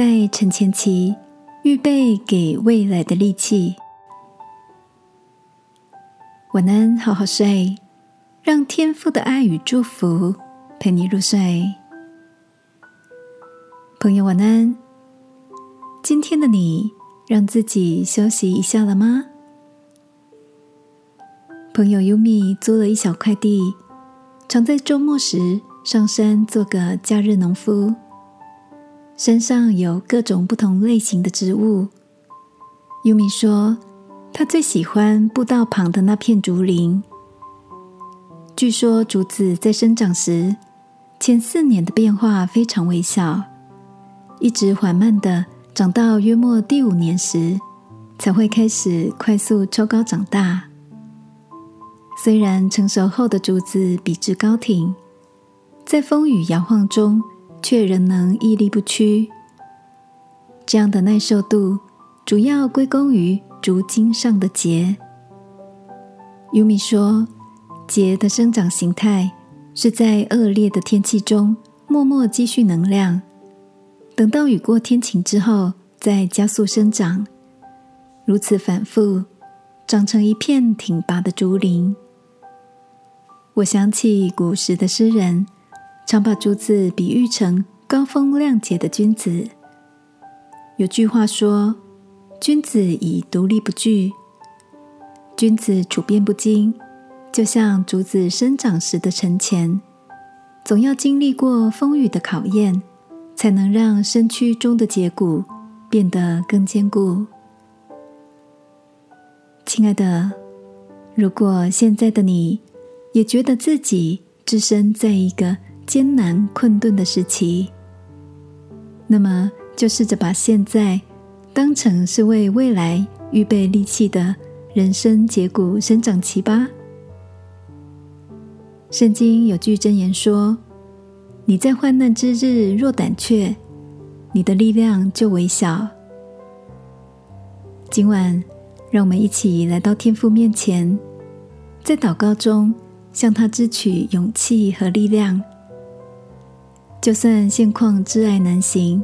在晨前期预备给未来的力气。晚安，好好睡，让天父的爱与祝福陪你入睡。朋友，晚安。今天的你，让自己休息一下了吗？朋友优米租了一小块地，常在周末时上山做个假日农夫。山上有各种不同类型的植物。优米说，他最喜欢步道旁的那片竹林。据说竹子在生长时，前四年的变化非常微小，一直缓慢的长到约莫第五年时，才会开始快速抽高长大。虽然成熟后的竹子笔直高挺，在风雨摇晃中。却仍能屹立不屈。这样的耐受度，主要归功于竹茎上的节。优米说，节的生长形态是在恶劣的天气中默默积蓄能量，等到雨过天晴之后再加速生长，如此反复，长成一片挺拔的竹林。我想起古时的诗人。常把竹子比喻成高风亮节的君子。有句话说：“君子以独立不惧。”君子处变不惊，就像竹子生长时的沉潜，总要经历过风雨的考验，才能让身躯中的节骨变得更坚固。亲爱的，如果现在的你也觉得自己置身在一个……艰难困顿的时期，那么就试着把现在当成是为未来预备利器的人生节骨生长期吧。圣经有句箴言说：“你在患难之日若胆怯，你的力量就微小。”今晚，让我们一起来到天父面前，在祷告中向他支取勇气和力量。就算现况挚爱难行，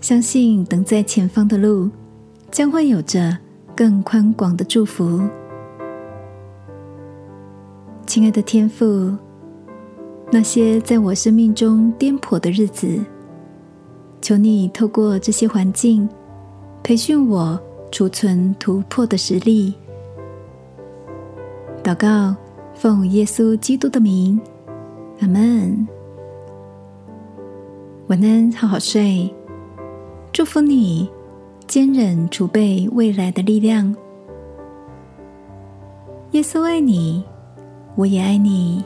相信等在前方的路将会有着更宽广的祝福。亲爱的天父，那些在我生命中颠簸的日子，求你透过这些环境培训我储存突破的实力。祷告，奉耶稣基督的名，阿门。晚安，好好睡。祝福你，坚忍储备未来的力量。耶稣爱你，我也爱你。